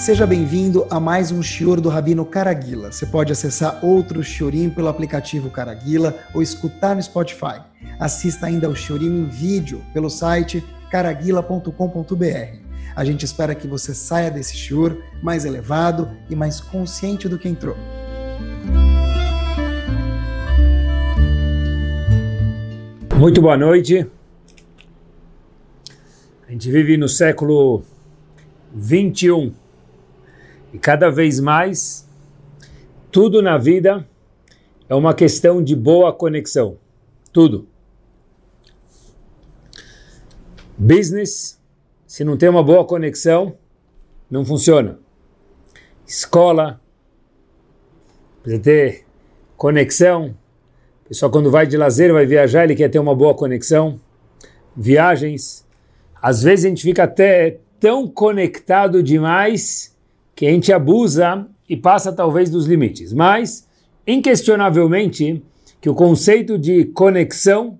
Seja bem-vindo a mais um Shior do Rabino Caraguila. Você pode acessar outro Shiorim pelo aplicativo Caraguila ou escutar no Spotify. Assista ainda ao Shiorim em vídeo pelo site caraguila.com.br. A gente espera que você saia desse Shior mais elevado e mais consciente do que entrou. Muito boa noite. A gente vive no século 21 e cada vez mais tudo na vida é uma questão de boa conexão. Tudo. Business, se não tem uma boa conexão, não funciona. Escola, precisa ter conexão, pessoal quando vai de lazer, vai viajar, ele quer ter uma boa conexão. Viagens. Às vezes a gente fica até tão conectado demais que a gente abusa e passa talvez dos limites. Mas, inquestionavelmente, que o conceito de conexão,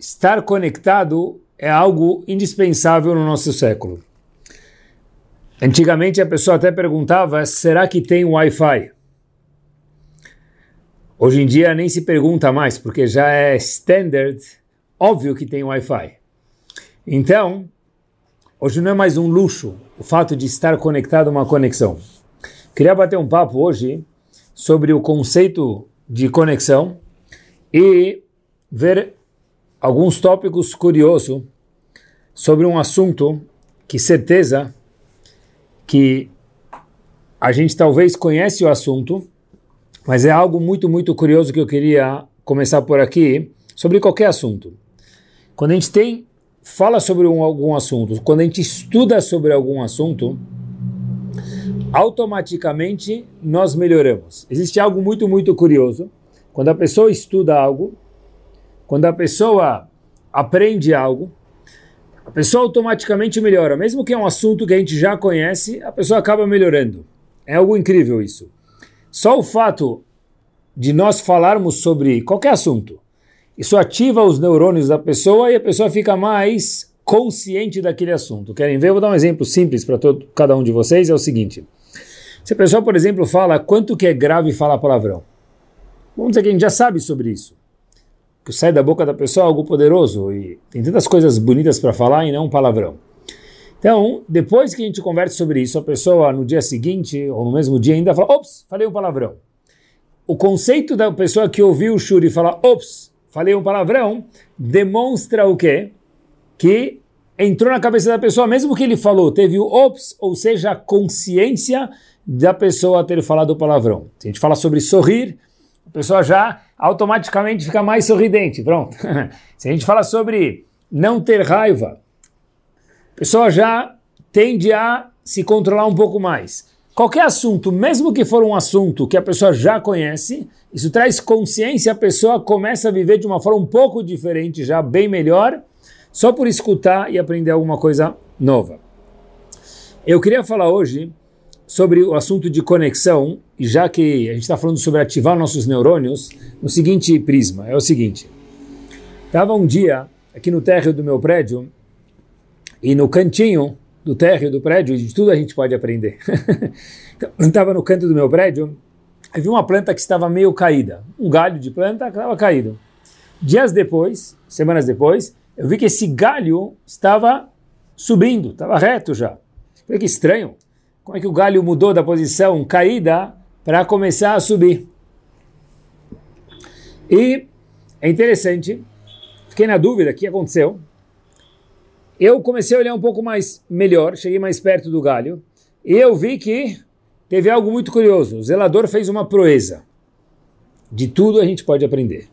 estar conectado, é algo indispensável no nosso século. Antigamente a pessoa até perguntava: será que tem Wi-Fi? Hoje em dia nem se pergunta mais, porque já é standard, óbvio que tem Wi-Fi. Então, hoje não é mais um luxo o fato de estar conectado a uma conexão. Queria bater um papo hoje sobre o conceito de conexão e ver alguns tópicos curiosos sobre um assunto que certeza que a gente talvez conhece o assunto, mas é algo muito, muito curioso que eu queria começar por aqui, sobre qualquer assunto. Quando a gente tem, fala sobre um, algum assunto, quando a gente estuda sobre algum assunto, automaticamente nós melhoramos. Existe algo muito, muito curioso. Quando a pessoa estuda algo, quando a pessoa aprende algo, a pessoa automaticamente melhora. Mesmo que é um assunto que a gente já conhece, a pessoa acaba melhorando. É algo incrível isso. Só o fato de nós falarmos sobre qualquer assunto, isso ativa os neurônios da pessoa e a pessoa fica mais consciente daquele assunto. Querem ver? Eu vou dar um exemplo simples para cada um de vocês. É o seguinte: se a pessoa, por exemplo, fala quanto que é grave falar palavrão, vamos dizer que a gente já sabe sobre isso. Que sai da boca da pessoa algo poderoso e tem tantas coisas bonitas para falar e não um palavrão. Então, depois que a gente conversa sobre isso, a pessoa no dia seguinte ou no mesmo dia ainda fala: ops, falei um palavrão. O conceito da pessoa que ouviu o Shuri falar: ops, falei um palavrão, demonstra o quê? Que entrou na cabeça da pessoa, mesmo que ele falou, teve o ops, ou seja, a consciência da pessoa ter falado o palavrão. Se a gente fala sobre sorrir, a pessoa já automaticamente fica mais sorridente. Pronto. Se a gente fala sobre não ter raiva, pessoa já tende a se controlar um pouco mais. Qualquer assunto, mesmo que for um assunto que a pessoa já conhece, isso traz consciência, a pessoa começa a viver de uma forma um pouco diferente, já bem melhor, só por escutar e aprender alguma coisa nova. Eu queria falar hoje sobre o assunto de conexão, e já que a gente está falando sobre ativar nossos neurônios, no seguinte prisma: é o seguinte. Estava um dia aqui no térreo do meu prédio e no cantinho do térreo do prédio, de tudo a gente pode aprender. então, eu estava no canto do meu prédio, e vi uma planta que estava meio caída. Um galho de planta que estava caído. Dias depois, semanas depois, eu vi que esse galho estava subindo, estava reto já. Falei que estranho. Como é que o galho mudou da posição caída para começar a subir? E é interessante, fiquei na dúvida o que aconteceu eu comecei a olhar um pouco mais melhor, cheguei mais perto do galho, e eu vi que teve algo muito curioso. O zelador fez uma proeza. De tudo a gente pode aprender.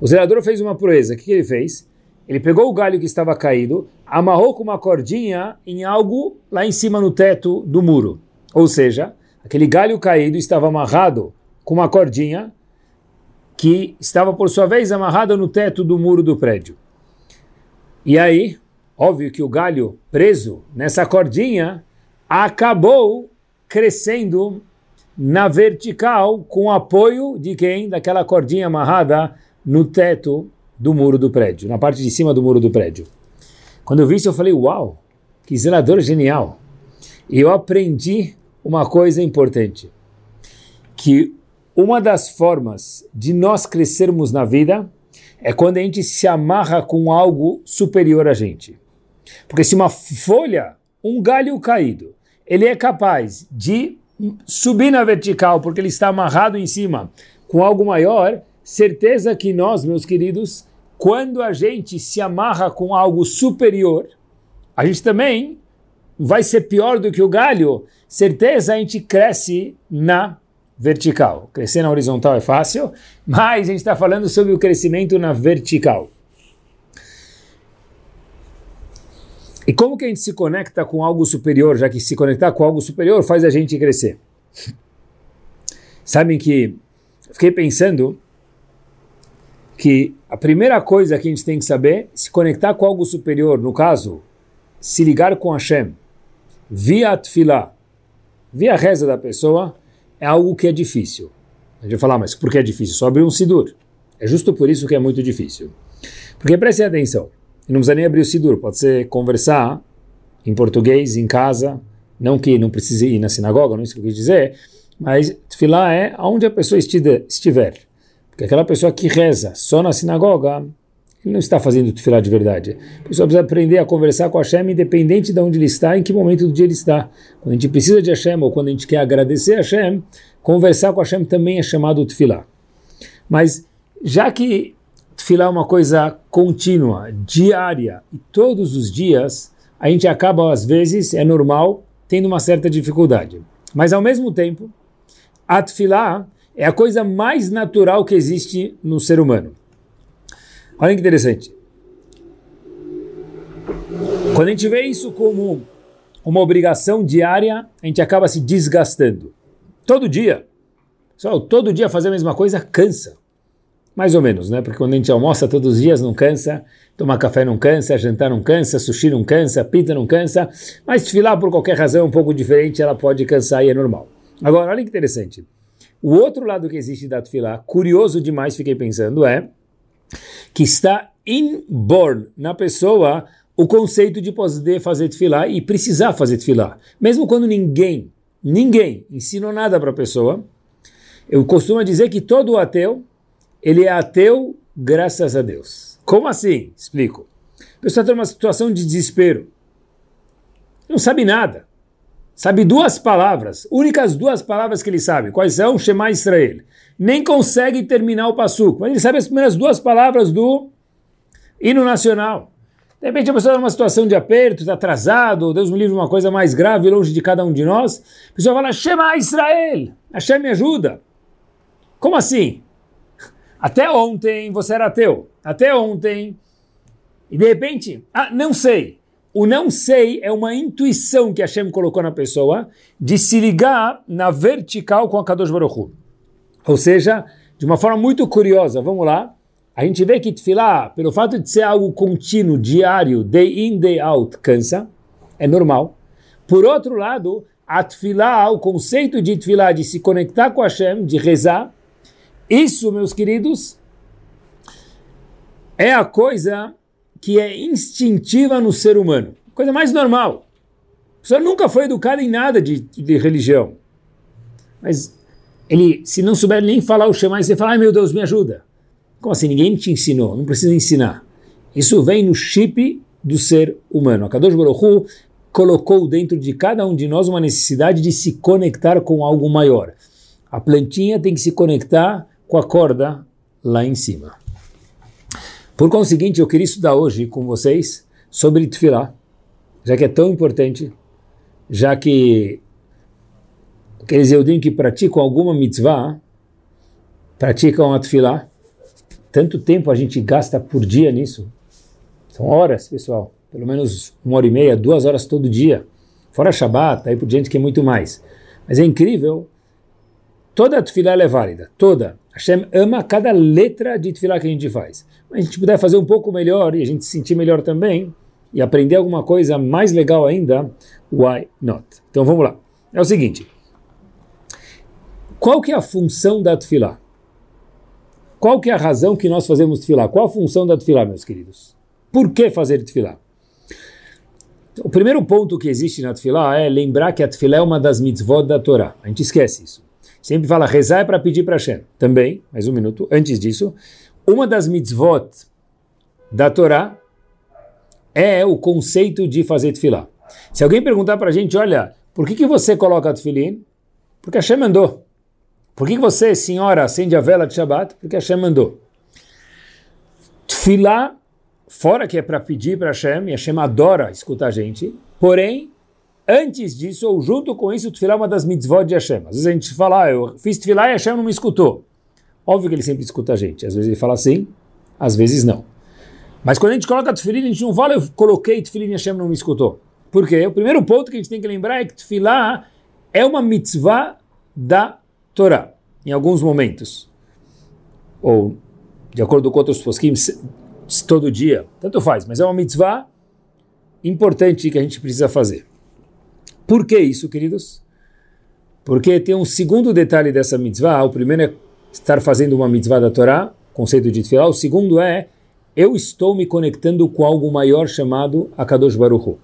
O zelador fez uma proeza. O que, que ele fez? Ele pegou o galho que estava caído, amarrou com uma cordinha em algo lá em cima no teto do muro. Ou seja, aquele galho caído estava amarrado com uma cordinha que estava, por sua vez, amarrada no teto do muro do prédio. E aí, Óbvio que o galho preso nessa cordinha acabou crescendo na vertical com apoio de quem? Daquela cordinha amarrada no teto do muro do prédio, na parte de cima do muro do prédio. Quando eu vi isso, eu falei: Uau, que zelador genial! E eu aprendi uma coisa importante, que uma das formas de nós crescermos na vida é quando a gente se amarra com algo superior a gente. Porque se uma folha, um galho caído, ele é capaz de subir na vertical porque ele está amarrado em cima com algo maior, certeza que nós, meus queridos, quando a gente se amarra com algo superior, a gente também vai ser pior do que o galho, certeza a gente cresce na vertical. Crescer na horizontal é fácil, mas a gente está falando sobre o crescimento na vertical. E como que a gente se conecta com algo superior, já que se conectar com algo superior faz a gente crescer? Sabem que fiquei pensando que a primeira coisa que a gente tem que saber se conectar com algo superior, no caso, se ligar com Hashem, via Tfilah, via reza da pessoa, é algo que é difícil. A gente vai falar, mas por que é difícil? Só abrir um Sidur. É justo por isso que é muito difícil. Porque prestem atenção, não precisa nem abrir o Sidur, pode ser conversar em português, em casa, não que não precise ir na sinagoga, não é isso que eu quis dizer, mas Tfilah é aonde a pessoa estiver. Porque aquela pessoa que reza só na sinagoga, ele não está fazendo tefilá de verdade. A pessoa precisa aprender a conversar com Hashem, independente de onde ele está, em que momento do dia ele está. Quando a gente precisa de Hashem, ou quando a gente quer agradecer a Hashem, conversar com Hashem também é chamado tefilá. Mas, já que tefilá é uma coisa contínua, diária, e todos os dias, a gente acaba, às vezes, é normal, tendo uma certa dificuldade. Mas, ao mesmo tempo, a tefilá é a coisa mais natural que existe no ser humano. Olha que interessante. Quando a gente vê isso como uma obrigação diária, a gente acaba se desgastando. Todo dia. Só todo dia fazer a mesma coisa cansa. Mais ou menos, né? Porque quando a gente almoça todos os dias não cansa, tomar café não cansa, jantar não cansa, sushi não cansa, pizza não cansa, mas desfilar por qualquer razão um pouco diferente, ela pode cansar e é normal. Agora, olha que interessante. O outro lado que existe da Tfilá, curioso demais, fiquei pensando, é que está inborn na pessoa o conceito de poder fazer Tfilá e precisar fazer Tfilá. Mesmo quando ninguém, ninguém ensinou nada para a pessoa, eu costumo dizer que todo ateu, ele é ateu graças a Deus. Como assim? Explico. A pessoa está numa situação de desespero. Não sabe nada sabe duas palavras, únicas duas palavras que ele sabe. Quais são? Shema Israel. Nem consegue terminar o passuco, mas ele sabe as primeiras duas palavras do hino nacional. De repente a pessoa está numa situação de aperto, está atrasado, Deus me livre uma coisa mais grave longe de cada um de nós. A pessoa fala, Shema Israel, Hashem me ajuda. Como assim? Até ontem você era ateu. Até ontem. E de repente, ah, não sei. O não sei é uma intuição que Hashem colocou na pessoa de se ligar na vertical com a Kadosh Baruch. Ou seja, de uma forma muito curiosa, vamos lá, a gente vê que Tfilah, pelo fato de ser algo contínuo, diário, day in, day out, cansa, é normal. Por outro lado, a Tfilah, o conceito de Tfilah, de se conectar com Hashem, de rezar, isso, meus queridos, é a coisa que é instintiva no ser humano. Coisa mais normal. A pessoa nunca foi educada em nada de, de religião. Mas ele, se não souber nem falar o Shema, você fala, ai meu Deus, me ajuda. Como assim? Ninguém te ensinou, não precisa ensinar. Isso vem no chip do ser humano. A Kadosh Baruch Hu colocou dentro de cada um de nós uma necessidade de se conectar com algo maior. A plantinha tem que se conectar com a corda lá em cima. Por conseguinte, eu queria estudar hoje com vocês sobre Tfilah, já que é tão importante, já que aqueles Eudim que praticam alguma mitzvah, praticam a Tfilah, tanto tempo a gente gasta por dia nisso. São horas, pessoal, pelo menos uma hora e meia, duas horas todo dia. Fora Shabbat, aí por diante que é muito mais. Mas é incrível, toda a Tfilah é válida, toda. Hashem ama cada letra de Tfilah que a gente faz a gente puder fazer um pouco melhor e a gente se sentir melhor também e aprender alguma coisa mais legal ainda, why not? Então vamos lá. É o seguinte, qual que é a função da tefilá? Qual que é a razão que nós fazemos tefilá? Qual a função da tefilá, meus queridos? Por que fazer tefilá? O primeiro ponto que existe na Tfilá é lembrar que a Tfilá é uma das mitzvot da Torá. A gente esquece isso. Sempre fala rezar é para pedir para Hashem. Também, mais um minuto, antes disso, uma das mitzvot da Torá é o conceito de fazer Tfilá. Se alguém perguntar para a gente, olha, por que, que você coloca Tfilin? Porque Hashem mandou. Por que, que você, senhora, acende a vela de Shabbat? Porque Hashem mandou. Tfilá fora que é para pedir para Hashem, e Hashem adora escutar a gente, porém, antes disso, ou junto com isso, Tfilah é uma das mitzvot de Hashem. Às vezes a gente fala, ah, eu fiz Tfilah e Hashem não me escutou. Óbvio que ele sempre escuta a gente. Às vezes ele fala sim, às vezes não. Mas quando a gente coloca Tfilah, a gente não fala, eu coloquei Tfilah e Hashem não me escutou. Por quê? O primeiro ponto que a gente tem que lembrar é que Tfilah é uma mitzvah da Torá, em alguns momentos. Ou, de acordo com outros posquim, todo dia, tanto faz, mas é uma mitzvah importante que a gente precisa fazer. Por que isso, queridos? Porque tem um segundo detalhe dessa mitzvah. O primeiro é estar fazendo uma mitzvah da Torá, conceito de tefilá. O segundo é eu estou me conectando com algo maior chamado Akadosh Baruch Hu.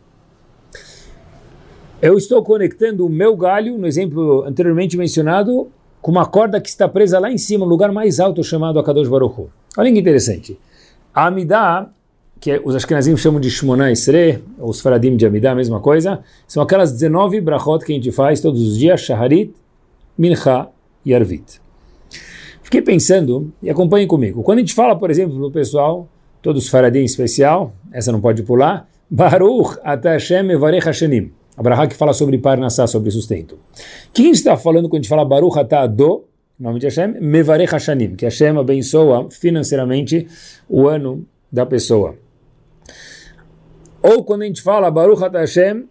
Eu estou conectando o meu galho, no exemplo anteriormente mencionado, com uma corda que está presa lá em cima, no lugar mais alto chamado Akadosh Baruch Hu. Olha que interessante. A Amidah, que os Ashkenazim chamam de Shmona Esre, ou os Faradim de Amidah, a mesma coisa, são aquelas 19 brachot que a gente faz todos os dias, Shaharit, Mincha e Arvit. Fiquei pensando, e acompanhem comigo, quando a gente fala, por exemplo, no pessoal, todos os Faradim em especial, essa não pode pular, Baruch Atashem Evarech Hashanim, a brachá que fala sobre Parnassá, sobre sustento. O que a gente está falando quando a gente fala Baruch Atado, nome de Hashem, Mevarech Hashanim, que Hashem abençoa financeiramente o ano da pessoa. Ou quando a gente fala Baruch At Hashem,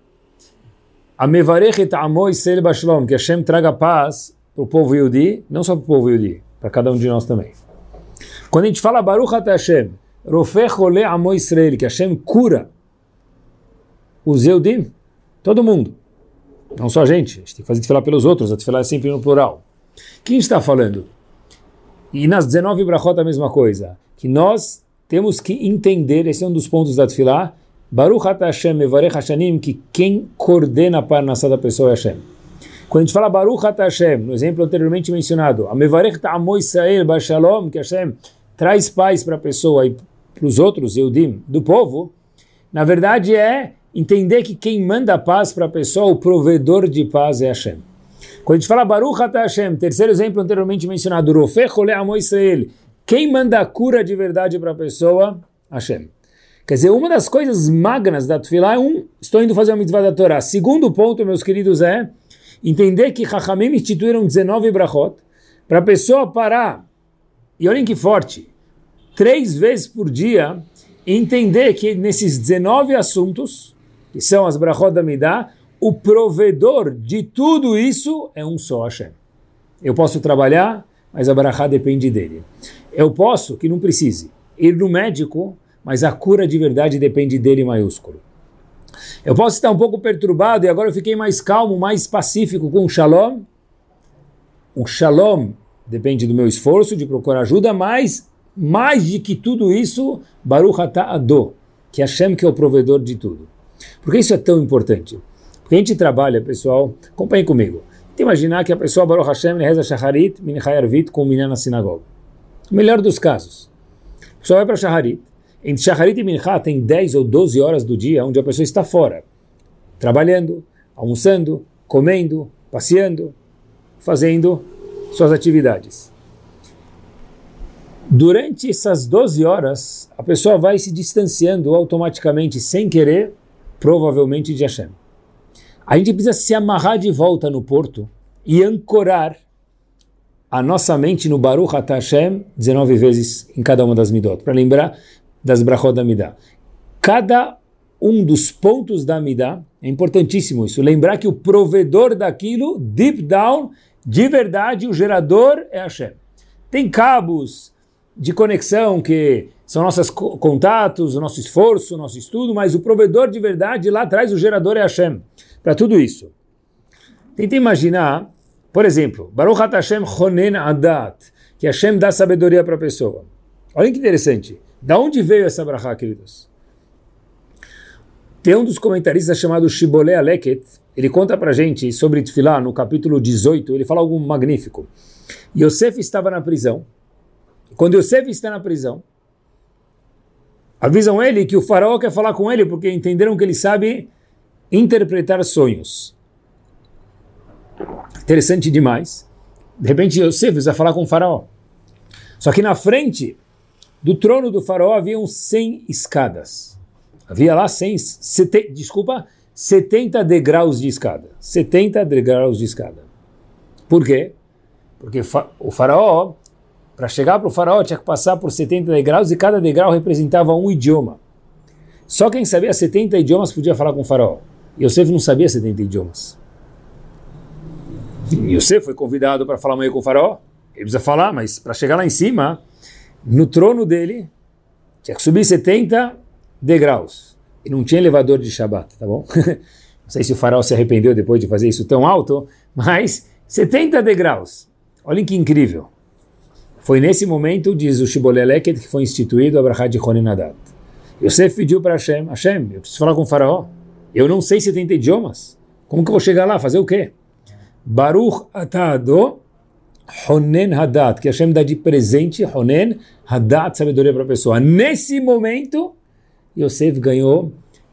a Mevarech et Amo Israel Bashlom, que Hashem traga paz para o povo Yudi, não só para o povo Yudi, para cada um de nós também. Quando a gente fala Baruch At Hashem, Rofech Ole Amo Israel, que Hashem cura os Yudim, todo mundo. Não só a gente, a gente tem que fazer falar pelos outros, a falar é sempre no plural. Quem está falando? E nas 19 brachot a mesma coisa, que nós temos que entender, esse é um dos pontos da Tfilah, Baruch Hashem Mevarech Hashanim, que quem coordena a parnassá da pessoa é Hashem. Quando a gente fala Baruch Hashem, no exemplo anteriormente mencionado, a Mevarech Ta'amo Israel Bashalom, que Hashem traz paz para a pessoa e para os outros, Eudim, do povo, na verdade é entender que quem manda paz para a pessoa, o provedor de paz é Hashem. Quando a gente fala Baruch Hashem, terceiro exemplo anteriormente mencionado, Rofech Ole Amo Israel, quem manda a cura de verdade para a pessoa? Hashem. Quer dizer, uma das coisas magnas da Tfilah é um, estou indo fazer uma mitzvah da Torá. Segundo ponto, meus queridos, é entender que Chachamim instituíram 19 brachot para a pessoa parar, e olhem que forte, três vezes por dia, entender que nesses 19 assuntos, que são as brachot da Midah, o provedor de tudo isso é um só Hashem. Eu posso trabalhar, mas a Barachá depende dele. Eu posso, que não precise, ir no médico, mas a cura de verdade depende dele maiúsculo. Eu posso estar um pouco perturbado e agora eu fiquei mais calmo, mais pacífico com o shalom. O shalom depende do meu esforço de procurar ajuda, mas mais de que tudo isso, Baruch Ado, que é Hashem que é o provedor de tudo. Por que isso é tão importante? Porque a gente trabalha, pessoal, acompanhe comigo. Tem imaginar que a pessoa Baruch Hashem reza Shacharit, Minchai Arvit com o na sinagoga. O melhor dos casos. A pessoa vai para Shacharit. Entre Shacharit e Minchá tem 10 ou 12 horas do dia onde a pessoa está fora. Trabalhando, almoçando, comendo, passeando, fazendo suas atividades. Durante essas 12 horas, a pessoa vai se distanciando automaticamente, sem querer, provavelmente de Hashem a gente precisa se amarrar de volta no porto e ancorar a nossa mente no Baruch Atah Hashem 19 vezes em cada uma das midot, para lembrar das brachot da midah. Cada um dos pontos da midah, é importantíssimo isso, lembrar que o provedor daquilo, deep down, de verdade, o gerador é Hashem. Tem cabos de conexão que são nossos contatos, o nosso esforço, o nosso estudo, mas o provedor de verdade lá atrás, o gerador é Hashem para tudo isso. Tenta imaginar, por exemplo, Baruch Hashem Chonen Adat, que Hashem dá sabedoria para a pessoa. Olha que interessante. Da onde veio essa brachá, queridos? Tem um dos comentaristas chamado Shibboleh Aleket, ele conta para gente sobre Tfilá, no capítulo 18, ele fala algo magnífico. Yosef estava na prisão. Quando Yosef está na prisão, avisam ele que o faraó quer falar com ele porque entenderam que ele sabe interpretar sonhos. Interessante demais. De repente Yosef vai falar com o faraó. Só que na frente do trono do faraó haviam 100 escadas. Havia lá 100, sete, desculpa, 70 degraus de escada. 70 degraus de escada. Por quê? Porque o faraó, para chegar para o faraó, tinha que passar por 70 degraus e cada degrau representava um idioma. Só quem sabia 70 idiomas podia falar com o faraó. Yosef não sabia 70 idiomas. Yosef foi convidado para falar amanhã com o faraó. Ele precisa falar, mas para chegar lá em cima, no trono dele, tinha que subir 70 degraus. E não tinha elevador de Shabat, tá bom? não sei se o faraó se arrependeu depois de fazer isso tão alto, mas 70 degraus. Olhem que incrível. Foi nesse momento, diz o Shiboleleket, que foi instituído a de Honenadat. Yosef pediu para Hashem, Hashem, eu preciso falar com o faraó. Eu não sei 70 idiomas. Como que eu vou chegar lá? Fazer o quê? Baruch atado Honen Hadat, que Hashem dá de presente, Honen Hadat, sabedoria para a pessoa. Nesse momento, Yosef ganhou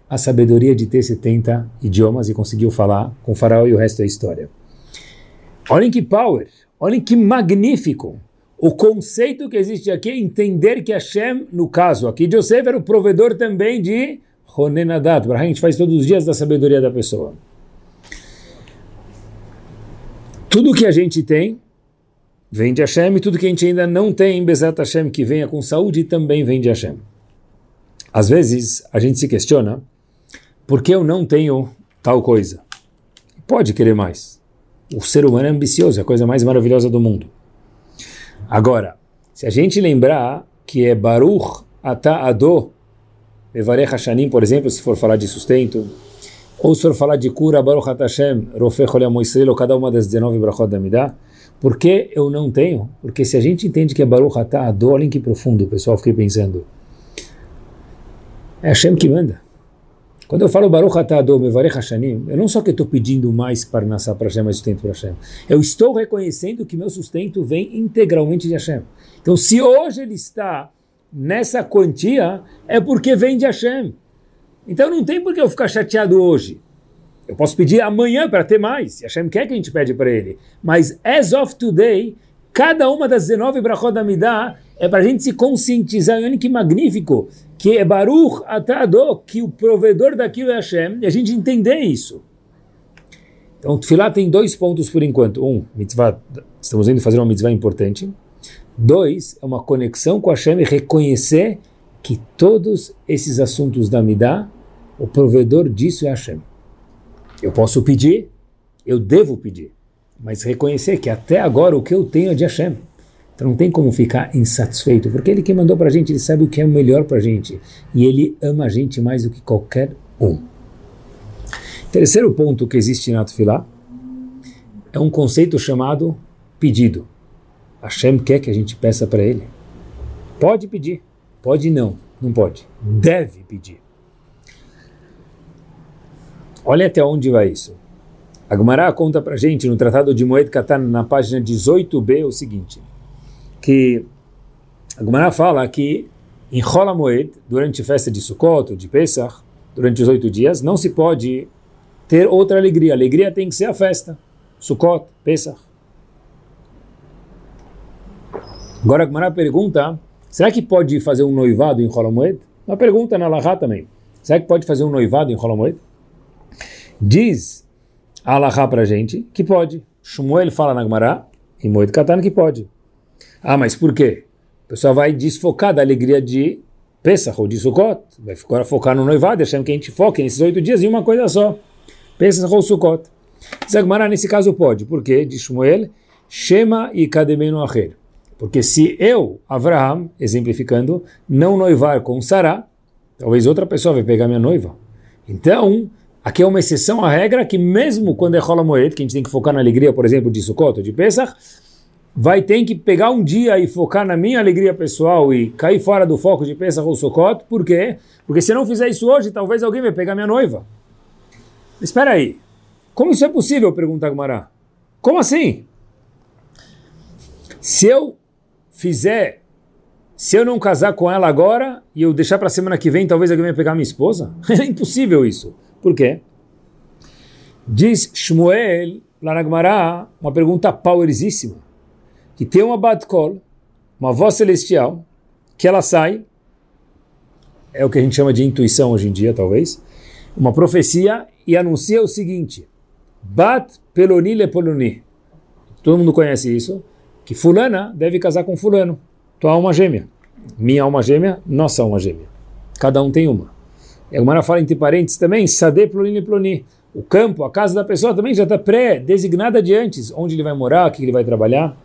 a sabedoria de ter 70 idiomas e conseguiu falar com o faraó e o resto da história. Olhem que power, olhem que magnífico. O conceito que existe aqui é entender que Hashem, no caso aqui de Yosef, era o provedor também de Honen Hadat. A gente faz todos os dias da sabedoria da pessoa. Tudo que a gente tem vem de Hashem e tudo que a gente ainda não tem em Bezat Hashem que venha com saúde também vem de Hashem. Às vezes a gente se questiona por que eu não tenho tal coisa. Pode querer mais. O ser humano é ambicioso, é a coisa mais maravilhosa do mundo. Agora, se a gente lembrar que é Baruch Ata Ado, Evarech Hashanim, por exemplo, se for falar de sustento, ou se for falar de cura, Baruch Ata Hashem, Rofeh Choleam ou cada uma das 19 brachot da Midah, por que eu não tenho? Porque se a gente entende que é Baruch Atah Ador, olhem que profundo, pessoal, fiquei pensando. É Hashem que manda. Quando eu falo Baruch Atah Ador, Mevarech Hashanim, eu não só que estou pedindo mais para nascer para Hashem, mais sustento para Hashem. Eu estou reconhecendo que meu sustento vem integralmente de Hashem. Então, se hoje ele está nessa quantia, é porque vem de Hashem. Então não tem por que eu ficar chateado hoje. Eu posso pedir amanhã para ter mais. E Hashem quer que a gente pede para ele. Mas as of today, cada uma das 19 brachot da Midah é para a gente se conscientizar. Olha que magnífico. Que é Baruch Atado, que o provedor daquilo é Hashem. E a gente entender isso. Então, Tfilah tem dois pontos por enquanto. Um, mitzvah, estamos indo fazer uma mitzvah importante. Dois, é uma conexão com Hashem e reconhecer que todos esses assuntos da Midah, o provedor disso é Hashem. Eu posso pedir, eu devo pedir, mas reconhecer que até agora o que eu tenho é de Hashem. Então não tem como ficar insatisfeito, porque ele que mandou para a gente, ele sabe o que é o melhor para a gente. E ele ama a gente mais do que qualquer um. Terceiro ponto que existe na Tufilá é um conceito chamado pedido. Hashem quer que a gente peça para ele. Pode pedir, pode não, não pode. Deve pedir. Olha até onde vai isso. A Gemara conta para gente no Tratado de Moed Katan, na página 18b, o seguinte, que a Gemara fala que em Rola Moed, durante a festa de Sukkot, de Pesach, durante os oito dias, não se pode ter outra alegria. A alegria tem que ser a festa. Sukkot, Pesach. Agora a Gemara pergunta, será que pode fazer um noivado em Rola Moed? Uma pergunta na Lahá também. Será que pode fazer um noivado em Rola Moed? Diz Alahá para a gente que pode. Shmuel fala na Gemara, em Moed Katan, que pode. Ah, mas por quê? O pessoal vai desfocar da alegria de Pesach ou de Sukkot. Vai agora focar no noivado, achando que a gente foque nesses oito dias em uma coisa só. Pesach ou Sukkot. Gemara, nesse caso pode. Por quê? Diz Shmuel, Shema e Kademenu Acher. Porque se eu, Avraham, exemplificando, não noivar com Sarah, talvez outra pessoa vai pegar minha noiva. Então, Aqui é uma exceção à regra que mesmo quando é Rola Moed, que a gente tem que focar na alegria, por exemplo, de Sukkot de Pesach, vai ter que pegar um dia e focar na minha alegria pessoal e cair fora do foco de Pesach ou Sukkot. Por quê? Porque se não fizer isso hoje, talvez alguém vai pegar minha noiva. Espera aí. Como isso é possível? Pergunta Agmará. Como assim? Se eu fizer, se eu não casar com ela agora e eu deixar para a semana que vem, talvez alguém venha pegar minha esposa? É impossível isso. Por quê? Diz Shmuel, lá na uma pergunta powersíssima, que tem uma Batkol, uma voz celestial, que ela sai, é o que a gente chama de intuição hoje em dia, talvez, uma profecia e anuncia o seguinte, Bat Peloni le Poloni. Todo mundo conhece isso, que fulana deve casar com fulano, tua alma gêmea. Minha alma gêmea, nossa alma gêmea. Cada um tem uma. E a Gemara fala entre parênteses também, Sade Ploni le Ploni o campo, a casa da pessoa também já está pré-designada de antes, onde ele vai morar, o que ele vai trabalhar.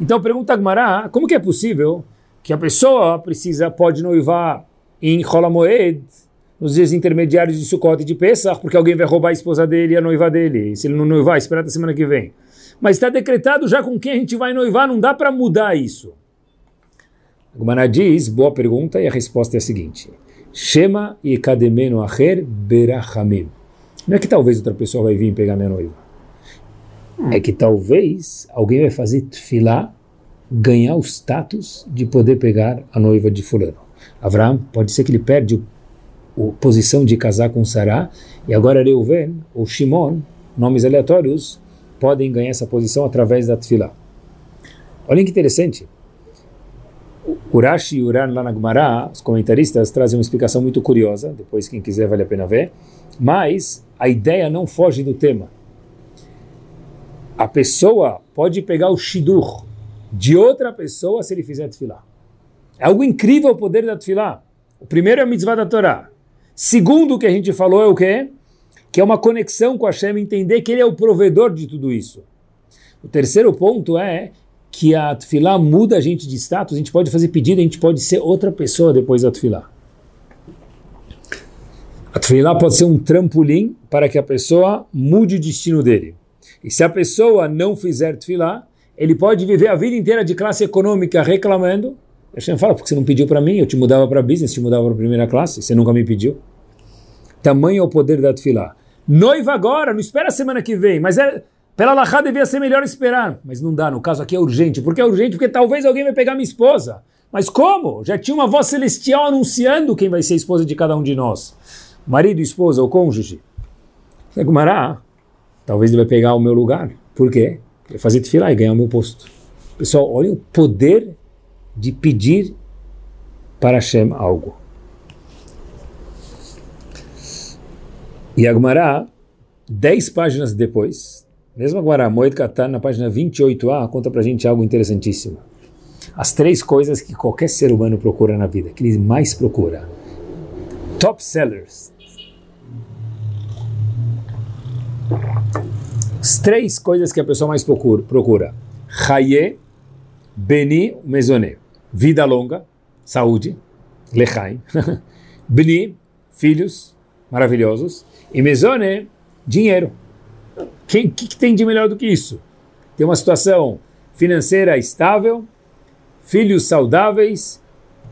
Então pergunta Agmará, como que é possível que a pessoa precisa, pode noivar em Holamoed, nos dias intermediários de Sukkot e de Pesach, porque alguém vai roubar a esposa dele e a noiva dele, se ele não noivar, espera até semana que vem. Mas está decretado já com quem a gente vai noivar, não dá para mudar isso. Agmará diz, boa pergunta, e a resposta é a seguinte, Shema e kademenu acher berachamim. Não é que talvez outra pessoa vai vir pegar minha noiva. É que talvez alguém vai fazer tefilá, ganhar o status de poder pegar a noiva de fulano. Avraham, pode ser que ele perde a posição de casar com Sará, e agora Reuven ou Shimon, nomes aleatórios, podem ganhar essa posição através da tefilá. Olha que interessante. Urashi e Uran lá na Gemara, os comentaristas trazem uma explicação muito curiosa, depois quem quiser vale a pena ver, mas a ideia não foge do tema. A pessoa pode pegar o shidur de outra pessoa se ele fizer tefilá. É algo incrível o poder da tefilá. O primeiro é a mitzvah da Torá. Segundo, o que a gente falou é o quê? Que é uma conexão com Hashem, entender que ele é o provedor de tudo isso. O terceiro ponto é que a tefilá muda a gente de status, a gente pode fazer pedido, a gente pode ser outra pessoa depois da tefilá. A tefilá pode ser um trampolim para que a pessoa mude o destino dele. E se a pessoa não fizer tefilá, ele pode viver a vida inteira de classe econômica reclamando. Hashem fala, porque você não pediu para mim, eu te mudava para business, te mudava para primeira classe, você nunca me pediu. Tamanho é o poder da tefilá. Noiva agora, não espera a semana que vem, mas é, pela Lahá devia ser melhor esperar. Mas não dá, no caso aqui é urgente. Por que é urgente? Porque talvez alguém vai pegar minha esposa. Mas como? Já tinha uma voz celestial anunciando quem vai ser a esposa de cada um de nós marido, esposa ou cônjuge. Gumará, talvez ele vai pegar o meu lugar. Por quê? Vai fazer tefilá e ganhar o meu posto. Pessoal, olhem o poder de pedir para Hashem algo. E Agmará, dez páginas depois, mesmo Agmará, Moed na página 28a, conta para a gente algo interessantíssimo. As três coisas que qualquer ser humano procura na vida, que ele mais procura. Top sellers, As três coisas que a pessoa mais procura. procura. Haye, Beni, Mesoné. Vida longa, saúde, Lechaim. Beni, filhos maravilhosos. E Mesoné, dinheiro. Quem que, que tem de melhor do que isso? Tem uma situação financeira estável, filhos saudáveis,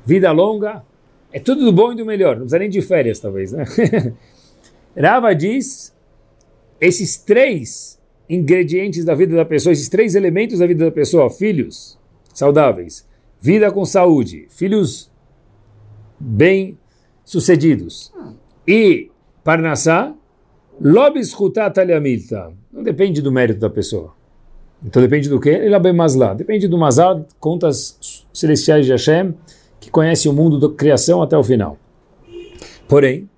vida longa, é tudo do bom e do melhor, não precisa nem de férias, talvez, né? Rava diz esses três ingredientes da vida da pessoa, esses três elementos da vida da pessoa, filhos saudáveis, vida com saúde, filhos bem sucedidos e parnassá, lobis hutat Não depende do mérito da pessoa. Então depende do que? Ele bem masla. Depende do mazal, contas celestiais de Hashem, que conhece o mundo da criação até o final. Porém,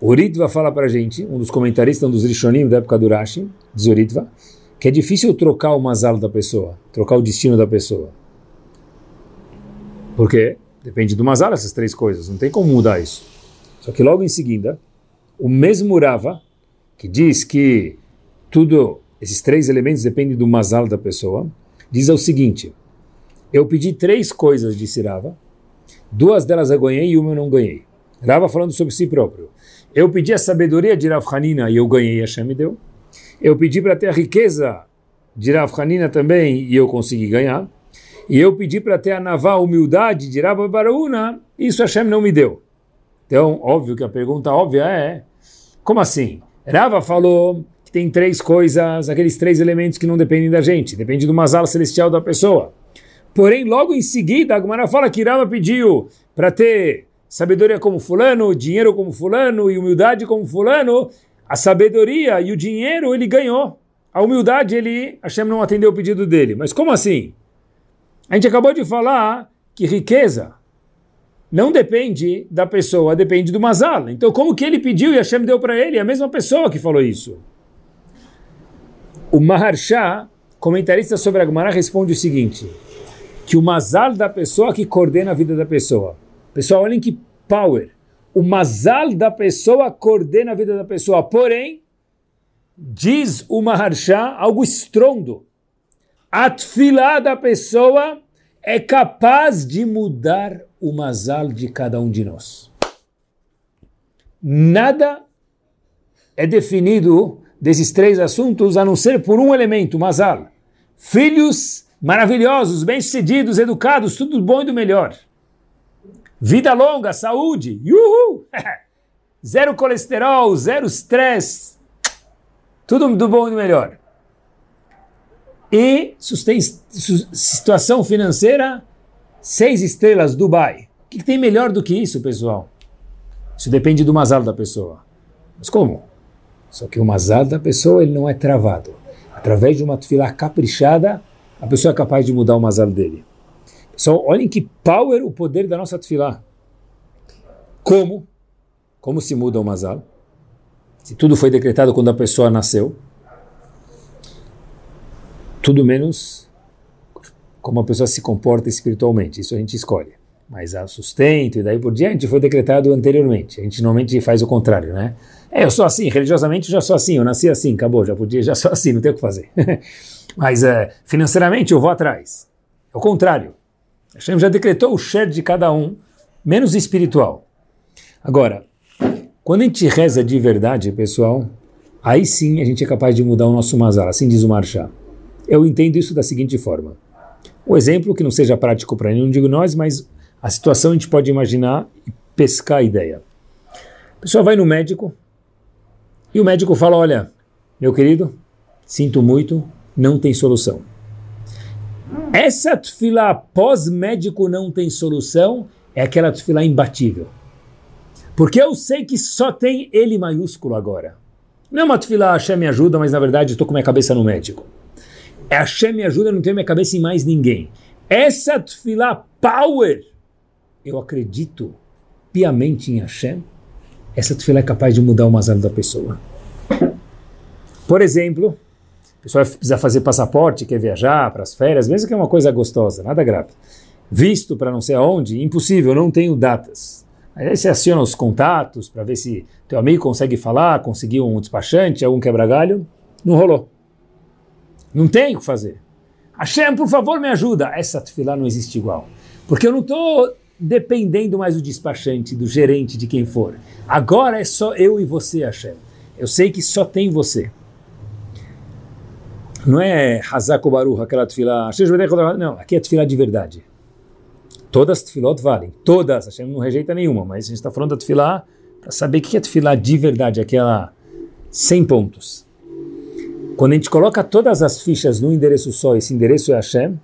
o fala para a gente, um dos comentaristas, um dos Rishonim da época do Rashi, diz o que é difícil trocar o mazal da pessoa, trocar o destino da pessoa. Porque depende do mazal essas três coisas, não tem como mudar isso. Só que logo em seguida, o mesmo Rava, que diz que tudo, esses três elementos dependem do mazal da pessoa, diz o seguinte, eu pedi três coisas, disse Rava, duas delas eu ganhei e uma eu não ganhei. Rava falando sobre si próprio. Eu pedi a sabedoria de Rav Hanina e eu ganhei, Hashem me deu. Eu pedi para ter a riqueza de Rav Hanina também e eu consegui ganhar. E eu pedi para ter a naval humildade de Rav Baraúna, isso Hashem não me deu. Então, óbvio que a pergunta óbvia é, como assim? Rava falou que tem três coisas, aqueles três elementos que não dependem da gente, depende do masala celestial da pessoa. Porém, logo em seguida, a Gumara fala que Rava pediu para ter sabedoria como fulano, dinheiro como fulano e humildade como fulano. A sabedoria e o dinheiro ele ganhou. A humildade, ele, Hashem não atendeu o pedido dele. Mas como assim? A gente acabou de falar que riqueza não depende da pessoa, depende do Mazal. Então, como que ele pediu e Hashem deu para ele? É a mesma pessoa que falou isso. O Maharsha, comentarista sobre a Gemara, responde o seguinte: que o Mazal da pessoa que coordena a vida da pessoa. Pessoal, olhem que power. O Mazal da pessoa coordena a vida da pessoa. Porém, diz o Maharsha algo estrondo. A da pessoa é capaz de mudar o mazal de cada um de nós. Nada é definido desses três assuntos a não ser por um elemento, mazal. Filhos maravilhosos, bem-sucedidos, educados, tudo bom e do melhor. Vida longa, saúde, zero colesterol, zero estresse, tudo do bom e do melhor. E situação financeira Seis estrelas, Dubai. O que, tem melhor do que isso, pessoal? Isso depende do mazal da pessoa. Mas como? Só que o mazal da pessoa ele não é travado. Através de uma tefilá caprichada, a pessoa é capaz de mudar o mazal dele. Pessoal, olhem que power o poder da nossa tefilá. Como? Como se muda o mazal? Se tudo foi decretado quando a pessoa nasceu, tudo menos como a pessoa se comporta espiritualmente. Isso a gente escolhe. Mas a sustento e daí por diante foi decretado anteriormente. A gente normalmente faz o contrário, né? É, eu sou assim, religiosamente já sou assim, eu nasci assim, acabou, já podia, já sou assim, não tem o que fazer. Mas é, financeiramente eu vou atrás. É o contrário. Hashem já decretou o share de cada um, menos espiritual. Agora, quando a gente reza de verdade, pessoal, aí sim a gente é capaz de mudar o nosso mazal, assim diz o Marchá. Eu entendo isso da seguinte forma. O exemplo que não seja prático para nenhum de nós, mas a situação a gente pode imaginar e pescar a ideia. A pessoa vai no médico e o médico fala: Olha, meu querido, sinto muito, não tem solução. Essa tefila pós-médico não tem solução é aquela tefila imbatível. Porque eu sei que só tem ele maiúsculo agora. Não é uma tefila, Hashem me ajuda, mas na verdade estou com minha cabeça no médico. É Hashem me ajuda, não tenho minha cabeça em mais ninguém. Essa tefilá power, eu acredito piamente em Hashem, essa tefilá é capaz de mudar o mazal da pessoa. Por exemplo, a pessoa precisa fazer passaporte, quer viajar para as férias, mesmo que é uma coisa gostosa, nada grave. Visto para não sei aonde, impossível, não tenho datas. Aí você aciona os contatos para ver se teu amigo consegue falar, conseguiu um despachante, algum quebra-galho. Não rolou. Não tem o que fazer. Hashem, por favor, me ajuda. Essa tefilá não existe igual. Porque eu não estou dependendo mais do despachante, do gerente, de quem for. Agora é só eu e você, Hashem. Eu sei que só tem você. Não é Hazako Baruch, aquela tefilá. Não, aqui é tefilá de verdade. Todas as tefilot valem. Todas. Hashem não rejeita nenhuma, mas a gente está falando da tefilá para saber o que é tefilá de verdade, aquela 100 pontos. Quando a gente coloca todas as fichas num endereço só, esse endereço é Hashem,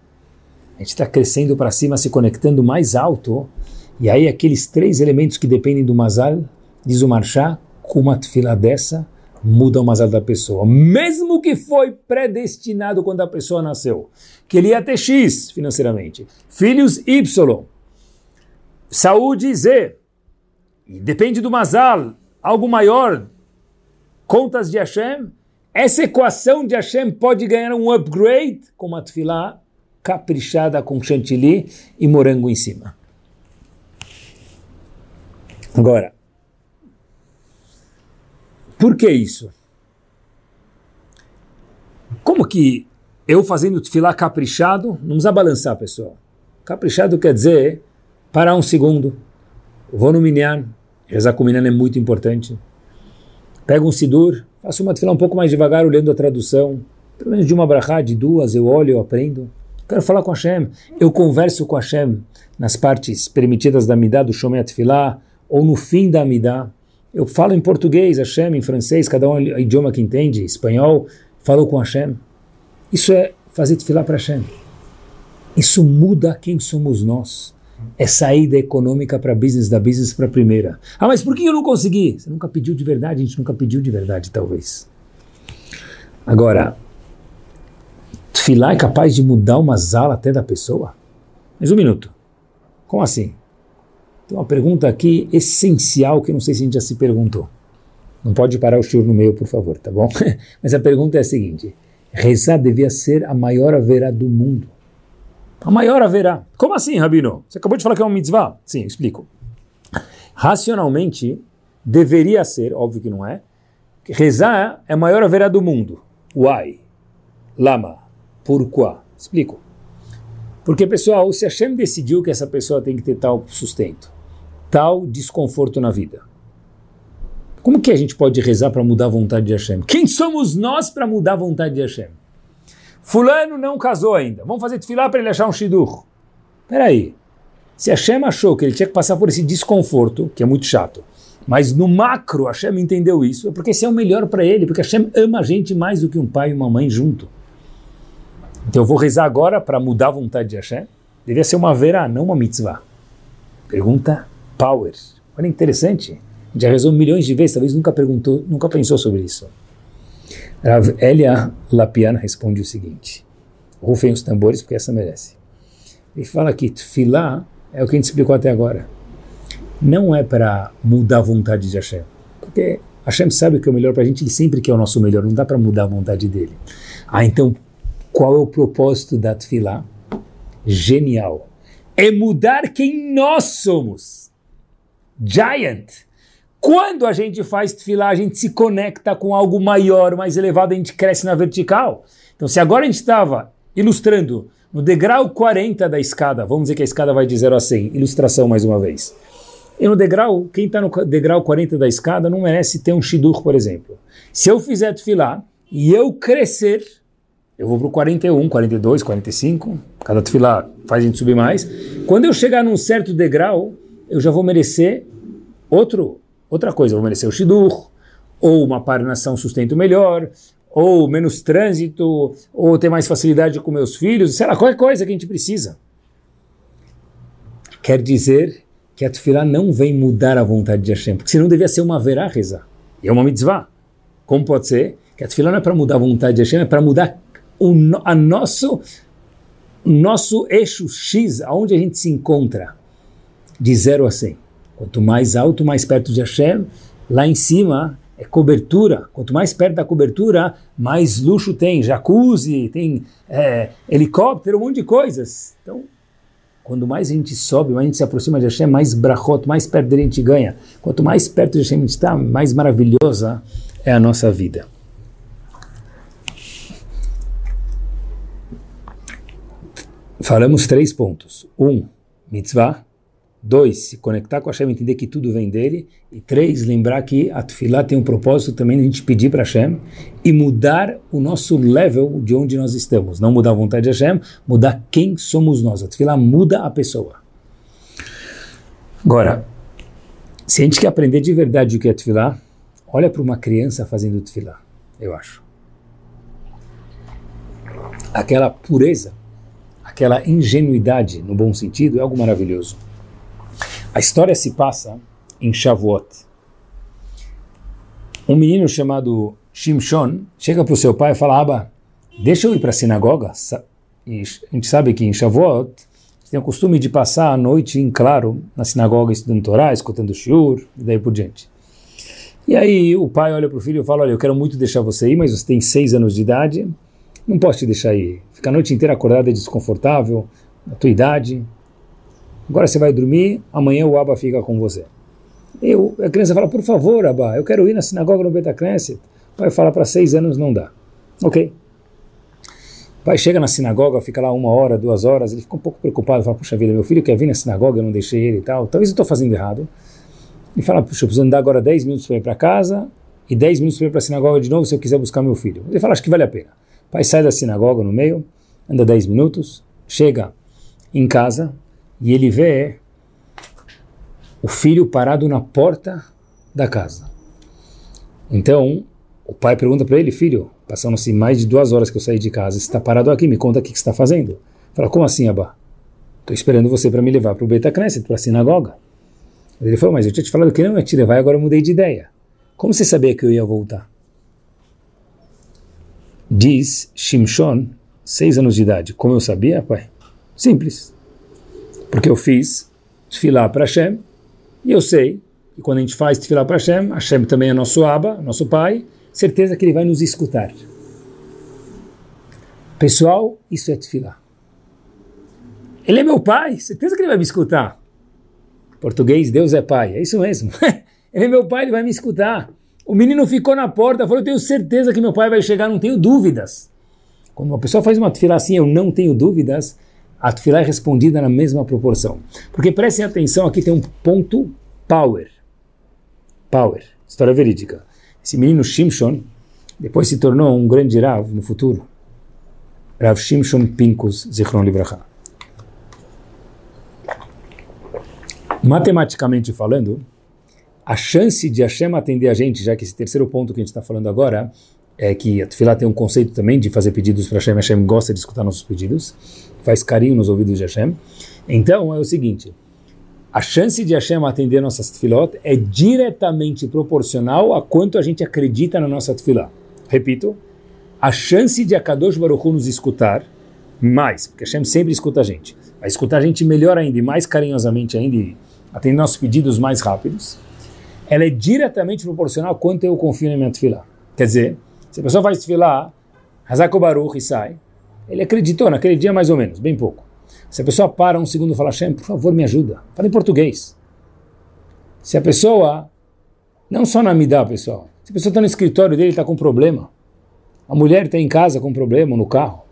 a gente está crescendo para cima, se conectando mais alto, e aí aqueles três elementos que dependem do Mazal, diz o Marchá, com uma fila dessa, muda o Mazal da pessoa. Mesmo que foi predestinado quando a pessoa nasceu, que ele ia ter X financeiramente, filhos Y, saúde Z, e depende do Mazal, algo maior, contas de Hashem, essa equação de Hashem pode ganhar um upgrade com uma tefilá caprichada com chantilly e morango em cima. Agora, por que isso? Como que eu fazendo tefilá caprichado, não precisa balançar, pessoal. Caprichado quer dizer parar um segundo, vou no minyan, rezar com minyan é muito importante. Pega um sidur, Faço uma tefilá um pouco mais devagar, olhando a tradução. Pelo menos de uma brachá, de duas, eu olho, eu aprendo. Quero falar com Hashem. Eu converso com Hashem nas partes permitidas da Midah, do Shomei Atfilah, ou no fim da Midah. Eu falo em português, Hashem, em francês, cada um é o idioma que entende, espanhol, falo com Hashem. Isso é fazer Tfilah para Hashem. Isso muda quem somos nós. É saída econômica para business, da business para primeira. Ah, mas por que eu não consegui? Você nunca pediu de verdade, a gente nunca pediu de verdade, talvez. Agora, Tfilah é capaz de mudar uma zala até da pessoa? Mas um minuto. Como assim? Tem uma pergunta aqui essencial que não sei se a gente já se perguntou. Não pode parar o shiur no meio, por favor, tá bom? Mas a pergunta é a seguinte: rezar devia ser a maior haverá do mundo. A maior haverá. Como assim, Rabino? Você acabou de falar que é um mitzvah? Sim, explico. Racionalmente, deveria ser, óbvio que não é, rezar é a maior haverá do mundo. Why? Lama. Pourquoi? Explico. Porque, pessoal, se Hashem decidiu que essa pessoa tem que ter tal sustento, tal desconforto na vida, como que a gente pode rezar para mudar a vontade de Hashem? Quem somos nós para mudar a vontade de Hashem? Fulano não casou ainda. Vamos fazer tefilá para ele achar um shidur. Peraí. Se Hashem achou que ele tinha que passar por esse desconforto, que é muito chato, mas no macro Hashem entendeu isso, é porque esse é o melhor para ele, porque Hashem ama a gente mais do que um pai e uma mãe junto. Então eu vou rezar agora para mudar a vontade de Hashem? Devia ser uma verá, não uma mitzvah. Pergunta Power. Olha interessante. Já rezou milhões de vezes, talvez nunca perguntou, nunca pensou sobre isso. Rav Elia Lapian responde o seguinte: Rufem os tambores, porque essa merece. Ele fala que tefilá é o que a gente explicou até agora. Não é para mudar a vontade de Hashem. Porque Hashem sabe o que é o melhor para a gente, ele sempre quer o nosso melhor, não dá para mudar a vontade dele. Ah, então, qual é o propósito da tefilá? Genial. É mudar quem nós somos. Giant. Quando a gente faz tefilá, a gente se conecta com algo maior, mais elevado, a gente cresce na vertical. Então, se agora a gente estava ilustrando no degrau 40 da escada, vamos dizer que a escada vai de 0 a 100, ilustração mais uma vez. E no degrau, quem está no degrau 40 da escada não merece ter um shidur, por exemplo. Se eu fizer tefilá e eu crescer, eu vou para o 41, 42, 45, cada tefilá faz a gente subir mais. Quando eu chegar num certo degrau, eu já vou merecer outro outra coisa, vou merecer o shidur, ou uma parnação sustento melhor, ou menos trânsito, ou ter mais facilidade com meus filhos, sei lá, qualquer coisa que a gente precisa. Quer dizer que a tefilá não vem mudar a vontade de Hashem, porque senão devia ser uma verá rezar. E é uma mitzvah. Como pode ser? Que a tefilá não é para mudar a vontade de Hashem, é para mudar o a nosso, nosso eixo X, aonde a gente se encontra, de 0 a 100. Quanto mais alto, mais perto de Hashem. Lá em cima é cobertura. Quanto mais perto da cobertura, mais luxo tem. Jacuzzi, tem é, helicóptero, um monte de coisas. Então, quando mais a gente sobe, mais a gente se aproxima de Hashem, mais brachot, mais perto dele a gente ganha. Quanto mais perto de Hashem a gente está, mais maravilhosa é a nossa vida. Falamos três pontos. Um, mitzvah. Dois, se conectar com Hashem, entender que tudo vem dele. E três, lembrar que a Tufilá tem um propósito também de a gente pedir para Hashem e mudar o nosso level de onde nós estamos. Não mudar a vontade de Hashem, mudar quem somos nós. A Tufilá muda a pessoa. Agora, se a gente quer aprender de verdade o que é Tufilá, olha para uma criança fazendo Tufilá, eu acho. Aquela pureza, aquela ingenuidade, no bom sentido, é algo maravilhoso. A história se passa em Shavuot. Um menino chamado Shimshon chega para o seu pai e fala: Aba, deixa eu ir para a sinagoga. E a gente sabe que em Shavuot tem o costume de passar a noite em claro na sinagoga estudando Torá, escutando Shiur e daí por diante. E aí o pai olha para o filho e fala: Olha, eu quero muito deixar você ir, mas você tem seis anos de idade, não posso te deixar ir. Ficar a noite inteira acordado é desconfortável, na tua idade, Agora você vai dormir, amanhã o Abba fica com você. Eu, a criança fala, por favor, Abba, eu quero ir na sinagoga no Betacneset. O pai fala, para seis anos não dá. Ok. O pai chega na sinagoga, fica lá uma hora, duas horas, ele fica um pouco preocupado, fala, puxa vida, meu filho quer vir na sinagoga, eu não deixei ele e tal, talvez eu estou fazendo errado. Ele fala, puxa, eu preciso andar agora 10 minutos para ir para casa e 10 minutos para ir para a sinagoga de novo se eu quiser buscar meu filho. Ele fala, acho que vale a pena. O pai sai da sinagoga no meio, anda 10 minutos, chega em casa e ele vê o filho parado na porta da casa. Então, o pai pergunta para ele, filho, passando-se mais de duas horas que eu saí de casa, está parado aqui, me conta o que está fazendo. Fala, como assim, Abba? Estou esperando você para me levar para o Beta Knesset, para a sinagoga. Ele falou, mas eu tinha te falado que não ia te levar e agora eu mudei de ideia. Como você sabia que eu ia voltar? Diz Shimshon, seis anos de idade. Como eu sabia, pai? Simples. Porque eu fiz tefilá para Hashem e eu sei que quando a gente faz tefilá para Hashem, Hashem também é nosso Abba, nosso pai, certeza que ele vai nos escutar. Pessoal, isso é tefilá. Ele é meu pai, certeza que ele vai me escutar. Português, Deus é pai, é isso mesmo. ele é meu pai, ele vai me escutar. O menino ficou na porta, falou: Eu tenho certeza que meu pai vai chegar, não tenho dúvidas. Quando uma pessoa faz uma tefilá assim, eu não tenho dúvidas, a tefilá é respondida na mesma proporção. Porque prestem atenção, aqui tem um ponto power. Power, história verídica. Esse menino Shimshon depois se tornou um grande Rav no futuro. Rav Shimshon Pinkus Zichron Libracha. Matematicamente falando, a chance de Hashem atender a gente, já que esse terceiro ponto que a gente está falando agora, é que a Tefilá tem um conceito também de fazer pedidos para Hashem, Hashem gosta de escutar nossos pedidos, faz carinho nos ouvidos de Hashem. Então é o seguinte, a chance de Hashem atender nossas tefilot é diretamente proporcional a quanto a gente acredita na nossa tefilá. Repito, a chance de Akadosh Baruch Hu nos escutar mais, porque Hashem sempre escuta a gente, vai escutar a gente melhor ainda e mais carinhosamente ainda atender nossos pedidos mais rápidos, ela é diretamente proporcional ao quanto eu confio na minha tefilá. Quer dizer, se a pessoa faz tefilá, Hazako Baruch e sai, ele acreditou naquele dia mais ou menos, bem pouco. Se a pessoa para um segundo e fala, Hashem, por favor, me ajuda. Fala em português. Se a pessoa, não só na Midá, pessoal, se a pessoa está no escritório dele está com problema, a mulher está em casa com problema, no carro,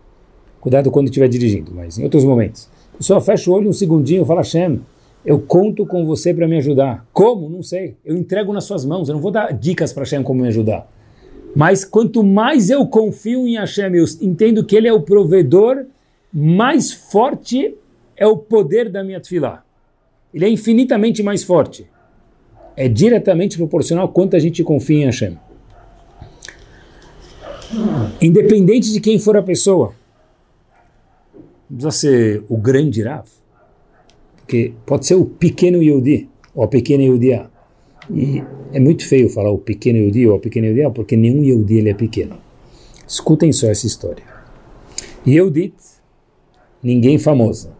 cuidado quando estiver dirigindo, mas em outros momentos. A pessoa fecha o olho um segundinho e fala, Hashem, eu conto com você para me ajudar. Como? Não sei. Eu entrego nas suas mãos. Eu não vou dar dicas para Hashem como me ajudar. Mas quanto mais eu confio em Hashem, eu entendo que Ele é o provedor, mais forte é o poder da minha tefilá. Ele é infinitamente mais forte. É diretamente proporcional quanto a gente confia em Hashem. Independente de quem for a pessoa. Não precisa ser o grande Rav porque pode ser o pequeno Yehudi, ou a pequena Yehudiá. E é muito feio falar o pequeno Yehudi ou a pequena Yehudiá, porque nenhum Yehudi ele é pequeno. Escutem só essa história. Yehudit, ninguém famosa.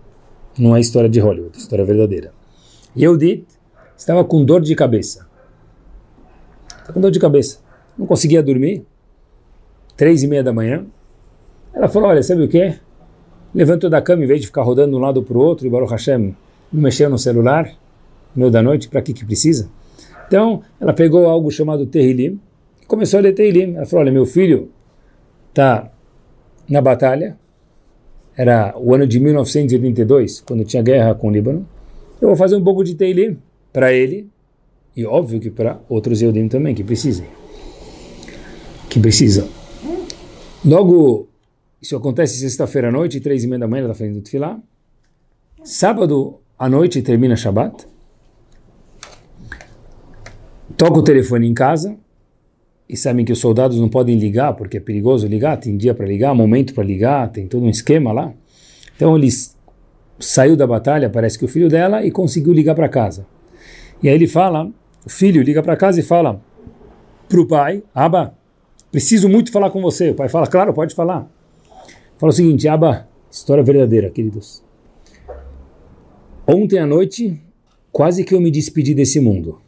Não é história de Hollywood, é história verdadeira. Yehudit estava com dor de cabeça. Estava com dor de cabeça. Não conseguia dormir. Três e meia da manhã. Ela falou, olha, sabe o que? Levantou da cama, em vez de ficar rodando de um lado para o outro, e Baruch Hashem não mexeu no celular, no meio da noite, para que que precisa? Então, ela pegou algo chamado Terrilim e começou a ler Terrilim. Ela falou, olha, meu filho está na batalha, era o ano de 1982, quando tinha guerra com o Líbano, eu vou fazer um pouco de Teilim para ele, e óbvio que para outros Eudim também, que precisem. Que precisam. Logo, isso acontece sexta-feira à noite, três e meia da manhã, ela está fazendo Tfilá. Sábado, à noite termina Shabbat. Toca o telefone em casa e sabem que os soldados não podem ligar porque é perigoso ligar, tem dia para ligar, momento para ligar, tem todo um esquema lá. Então ele saiu da batalha, parece que o filho dela, e conseguiu ligar para casa. E aí ele fala, o filho liga para casa e fala para o pai, Aba, preciso muito falar com você. O pai fala, claro, pode falar. Fala o seguinte, Aba, história verdadeira, queridos. Ontem à noite, quase que eu me despedi desse mundo.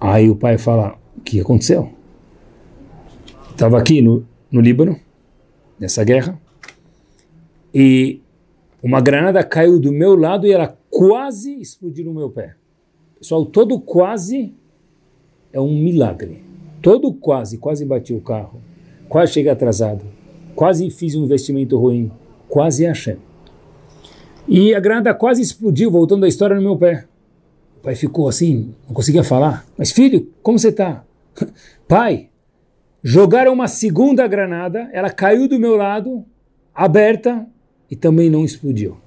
Aí o pai fala: O que aconteceu? Estava aqui no, no Líbano, nessa guerra, e uma granada caiu do meu lado e ela quase explodiu no meu pé. Pessoal, todo quase é um milagre. Todo quase, quase bati o carro, quase cheguei atrasado, quase fiz um investimento ruim, quase achei. E a granada quase explodiu, voltando a história no meu pé. O pai ficou assim, não conseguia falar. Mas filho, como você está? pai, Jogaram uma segunda granada, ela caiu do meu lado, aberta, e também não explodiu.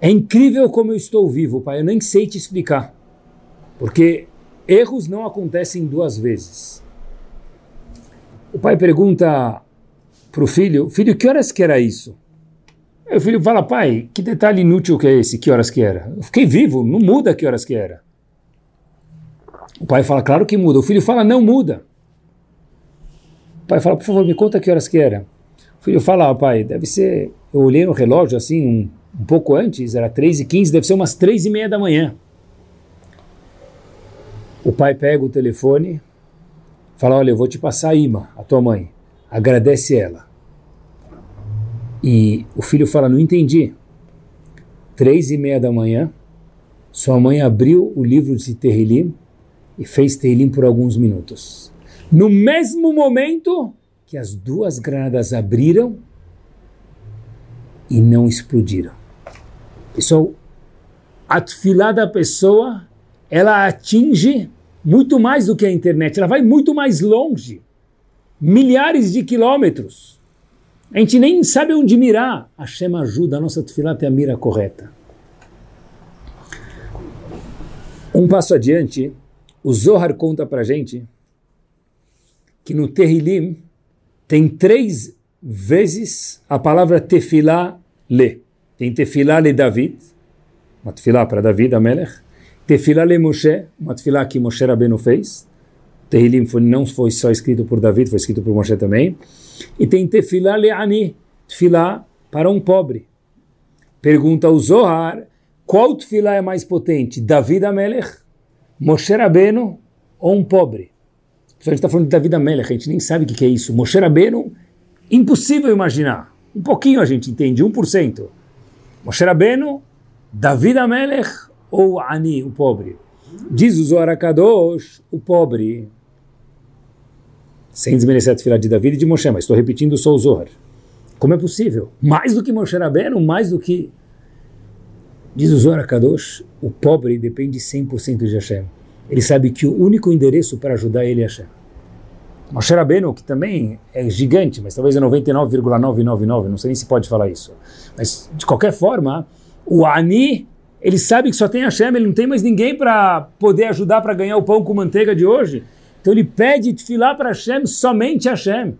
É incrível como eu estou vivo, pai. Eu nem sei te explicar. Porque erros não acontecem duas vezes. O pai pergunta para o filho: Filho, que horas que era isso? O filho fala: Pai, que detalhe inútil que é esse? Que horas que era? Eu fiquei vivo, não muda que horas que era. O pai fala: Claro que muda. O filho fala: Não muda. O pai fala: Por favor, me conta que horas que era. O filho fala: ah, Pai, deve ser. Eu olhei no relógio assim, um, um pouco antes, era 3 e 15 deve ser umas 3 e meia da manhã. O pai pega o telefone, fala: Olha, eu vou te passar a Ima, a tua mãe. Agradece ela. E o filho fala: Não entendi. Três e meia da manhã, sua mãe abriu o livro de Terrilim e fez Terrilim por alguns minutos. No mesmo momento que as duas granadas abriram e não explodiram. Pessoal, a tefilá da pessoa, ela atinge muito mais do que a internet, ela vai muito mais longe, milhares de quilômetros. A gente nem sabe onde mirar. A Hashem ajuda a nossa tefilá a ter a mira correta. Um passo adiante, o Zohar conta para gente que no Terrilim tem três vezes a palavra tefilá le. Tem tefilá le David, uma tefilá para David, a Melech, Tefilá le Moshe, uma tefilá que Moshe Rabbeinu fez. Tehillim foi, não foi só escrito por David, foi escrito por Moshe também. E tem Tefilá le Ani, tefilá para um pobre. Pergunta o Zohar, qual tefilá é mais potente, David Amelech, Moshe Rabbeinu ou um pobre? A gente está falando de David Amelech, a gente nem sabe o que é isso. Moshe Rabbeinu, impossível imaginar. Um pouquinho a gente entende, 1%. Moshe Rabbeinu, David Amelech ou Ani, o pobre. Diz o Zohar Kadosh, o pobre. Sem desmerecer a tefilá de David e de Moshe, mas estou repetindo só o Zohar. Como é possível? Mais do que Moshe Rabbeinu, mais do que... Diz o Zohar Kadosh, o pobre depende 100% de Hashem. Ele sabe que o único endereço para ajudar ele é Hashem. Moshe Rabbeinu, que também é gigante, mas talvez é 99,999, não sei nem se pode falar isso. Mas, de qualquer forma, o Ani ele sabe que só tem Hashem, ele não tem mais ninguém para poder ajudar para ganhar o pão com manteiga de hoje. Então ele pede tefilá para Hashem, somente Hashem.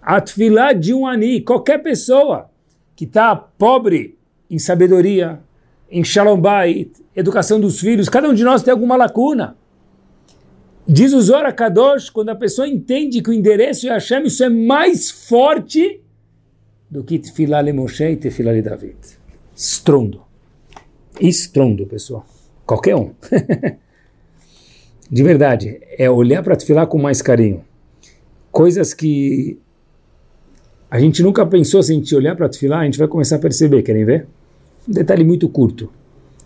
A tefilá de um ani, qualquer pessoa que está pobre em sabedoria, em shalom bait, educação dos filhos, cada um de nós tem alguma lacuna. Diz o Zora Kadosh, quando a pessoa entende que o endereço é Hashem, isso é mais forte do que tefilá le Moshe e tefilá le David. Estrondo estrondo, pessoal. Qualquer um. De verdade, é olhar para Tefilá com mais carinho. Coisas que a gente nunca pensou, se a gente olhar para Tefilá, a gente vai começar a perceber, querem ver? Um detalhe muito curto.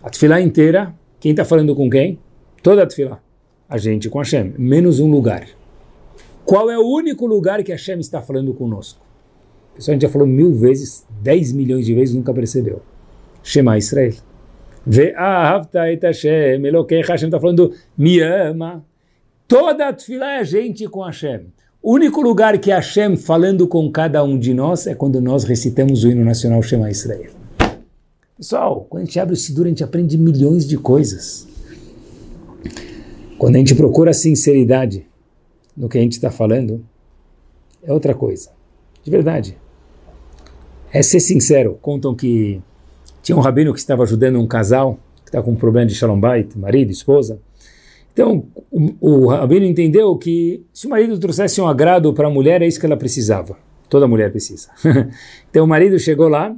A Tefilá inteira, quem está falando com quem? Toda a Tefilá. A gente com Hashem, menos um lugar. Qual é o único lugar que Hashem está falando conosco? Pessoal, a gente já falou mil vezes, dez milhões de vezes, nunca percebeu. Shema Israel. Ve'ahavta et Hashem, Elokecha, Hashem está falando, me ama. Toda a é a gente com Hashem. O único lugar que Hashem falando com cada um de nós é quando nós recitamos o hino nacional Shema Israel. Pessoal, quando a gente abre o Sidur, a gente aprende milhões de coisas. Quando a gente procura sinceridade no que a gente está falando, é outra coisa. De verdade. É ser sincero. Contam que tinha um rabino que estava ajudando um casal que está com um problema de shalom bait, marido, esposa. Então, o, o rabino entendeu que se o marido trouxesse um agrado para a mulher, é isso que ela precisava. Toda mulher precisa. então, o marido chegou lá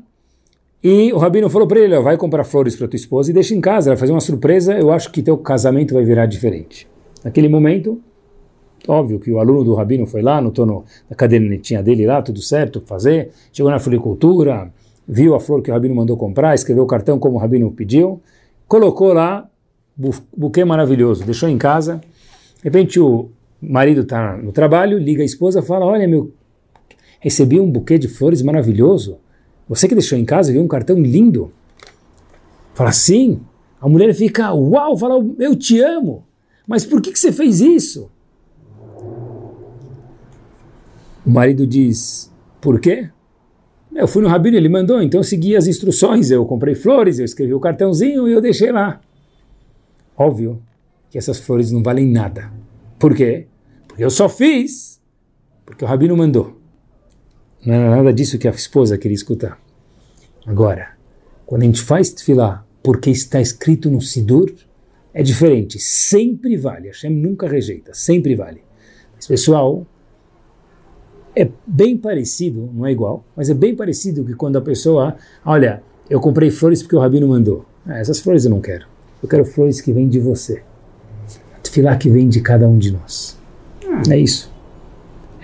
e o rabino falou para ele, vai comprar flores para tua esposa e deixa em casa, ela vai fazer uma surpresa, eu acho que teu casamento vai virar diferente. Naquele momento, óbvio que o aluno do rabino foi lá, notou no, na cadernetinha dele lá, tudo certo, fazer, chegou na floricultura, viu a flor que o Rabino mandou comprar, escreveu o cartão como o Rabino pediu, colocou lá, buquê maravilhoso, deixou em casa. De repente o marido está no trabalho, liga a esposa fala: Olha, meu, recebi um buquê de flores maravilhoso. Você que deixou em casa viu um cartão lindo. Fala sim. A mulher fica: Uau, fala: Eu te amo. Mas por que, que você fez isso? O marido diz, por quê? Eu fui no rabino, ele mandou, então eu segui as instruções, eu comprei flores, eu escrevi o cartãozinho e eu deixei lá. Óbvio que essas flores não valem nada. Por quê? Porque eu só fiz porque o rabino mandou. Não era nada disso que a esposa queria escutar. Agora, quando a gente faz tefilá porque está escrito no Sidur, é diferente. Sempre vale. Hashem nunca rejeita. Sempre vale. Mas, pessoal, é bem parecido, não é igual, mas é bem parecido que quando a pessoa, olha, eu comprei flores porque o rabino mandou. Ah, essas flores eu não quero. Eu quero flores que vêm de você. Tefilá que vem de cada um de nós. É isso.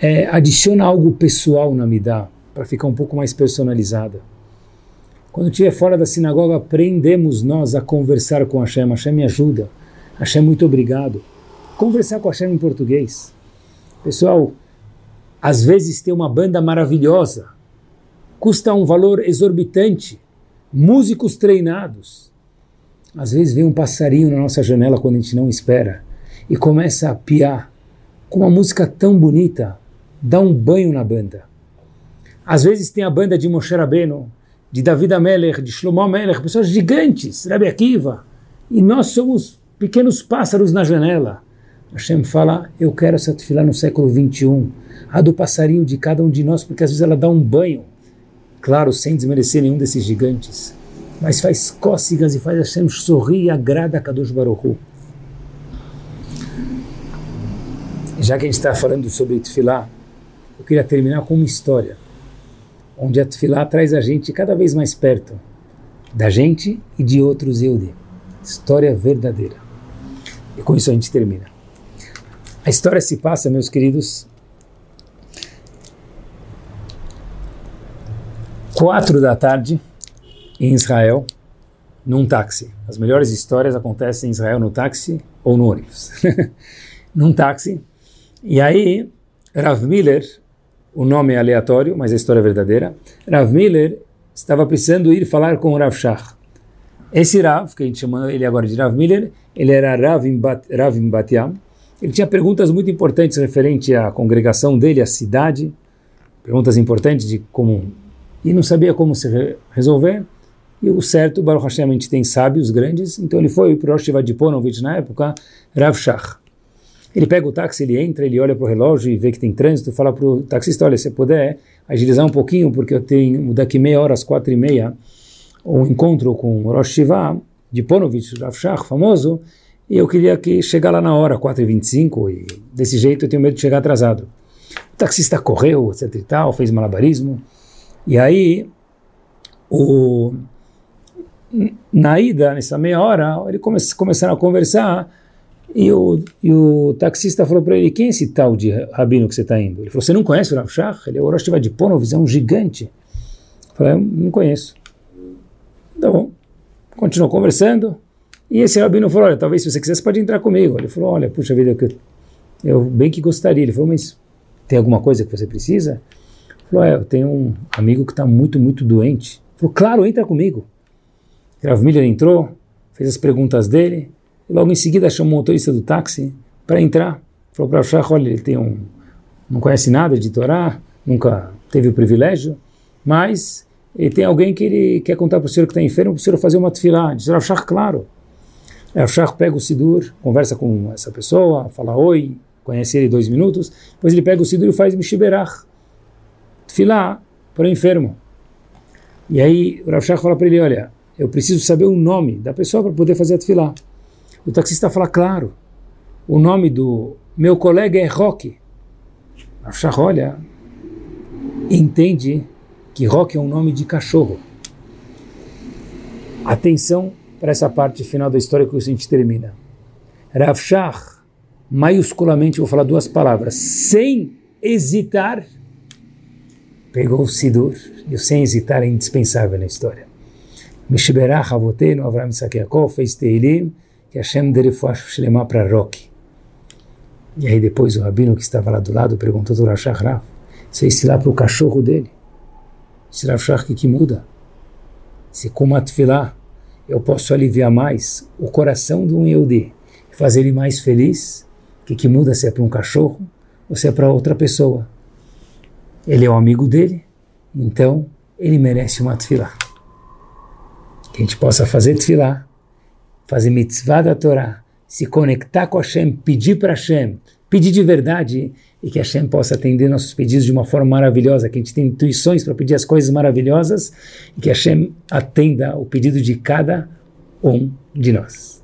É, adiciona algo pessoal na Midah, para ficar um pouco mais personalizada. Quando estiver fora da sinagoga, aprendemos nós a conversar com Hashem. Hashem me ajuda. Hashem, muito obrigado. Conversar com Hashem em português. Pessoal, às vezes tem uma banda maravilhosa, custa um valor exorbitante, músicos treinados. Às vezes vem um passarinho na nossa janela quando a gente não espera e começa a piar com uma música tão bonita, dá um banho na banda. Às vezes tem a banda de Moshe Rabbeinu, de David Ameler, de Shlomo Ameler, pessoas gigantes, Rabbi Akiva, e nós somos pequenos pássaros na janela. Hashem fala, eu quero essa tefilá no século 21, a do passarinho de cada um de nós, porque às vezes ela dá um banho, claro, sem desmerecer nenhum desses gigantes, mas faz cócegas e faz Hashem sorrir e agrada a Kadosh Baruch Hu. Já que a gente está falando sobre tefilá, eu queria terminar com uma história, onde a tefilá traz a gente cada vez mais perto da gente e de outros Yehudi. História verdadeira. E com isso a gente termina. A história se passa, meus queridos, quatro da tarde em Israel, num táxi. As melhores histórias acontecem em Israel no táxi ou no ônibus. num táxi. E aí, Rav Miller, o nome é aleatório, mas a história é verdadeira. Rav Miller estava precisando ir falar com Rav Shach. Esse Rav, que a gente chama ele agora de Rav Miller, ele era Rav em, Bat, Rav em Batiam, ele tinha perguntas muito importantes referente à congregação dele, à cidade, perguntas importantes de como e não sabia como se resolver. E o certo, Baruch Hashem, a gente tem sábios grandes, então ele foi para o Rosh Vadiponovich na época, Rav Shach. Ele pega o táxi, ele entra, ele olha para o relógio e vê que tem trânsito, fala para o taxista, olha, se puder agilizar um pouquinho, porque eu tenho daqui meia hora, às quatro e meia, um encontro com o Rosh Shiva, de Rav Shach, famoso, e eu queria que chegar lá na hora, 4h25, e desse jeito eu tenho medo de chegar atrasado. O taxista correu, etc e tal, fez malabarismo, e aí, o, na ida, nessa meia hora, ele come, começaram a conversar, e o, e o taxista falou para ele, quem é esse tal de rabino que você está indo? Ele falou, você não conhece o Rav Shach? Ele é o Rosh de Ponovich, é um gigante. Eu falei, não conheço. Tá bom. Continuou conversando, e esse rabino falou, olha, talvez se você quiser, você pode entrar comigo. Ele falou, olha, puxa vida, eu, eu bem que gostaria. Ele falou, mas tem alguma coisa que você precisa? Ele falou, é, eu tenho um amigo que está muito, muito doente. Ele falou, claro, entra comigo. Rav Miller entrou, fez as perguntas dele, e logo em seguida chamou o motorista do táxi para entrar. Falou para o olha, ele tem um, não conhece nada de Torá, nunca teve o privilégio, mas ele tem alguém que ele quer contar para o senhor que está enfermo, para o senhor fazer uma tefilá. Diz Rav claro. Aí o Shach pega o Sidur, conversa com essa pessoa, fala oi, conhece ele dois minutos, depois ele pega o Sidur e faz Mishiberach, tefilá para o enfermo. E aí o Rav Shach fala para ele, olha, eu preciso saber o nome da pessoa para poder fazer a tefilá. O taxista fala, claro, o nome do meu colega é Roque. Rav Shach olha, entende que Roque é um nome de cachorro. Atenção para essa parte final da história que a gente termina. Rav Shach, maiusculamente, vou falar duas palavras, sem hesitar, pegou o Sidur, e o sem hesitar é indispensável na história. Mishberach Avotenu, Avram Sakiakov, fez Teilim, que Hashem dele Shlema para Roque. E aí depois o rabino que estava lá do lado perguntou do Rav Shach, Rav, você lá para o cachorro dele? Esse Rav Shach, que, que muda? Se com uma eu posso aliviar mais o coração de um Yehudi, fazer ele mais feliz, o que, que muda se é para um cachorro ou se é para outra pessoa. ele é o amigo dele, então ele merece uma tefilá. Que a gente possa fazer tefilá, fazer mitzvah da Torá, se conectar com Hashem, pedir para Hashem, pedir de verdade e que Hashem possa atender nossos pedidos de uma forma maravilhosa, que a gente tenha intuições para pedir as coisas maravilhosas e que Hashem atenda o pedido de cada um de nós.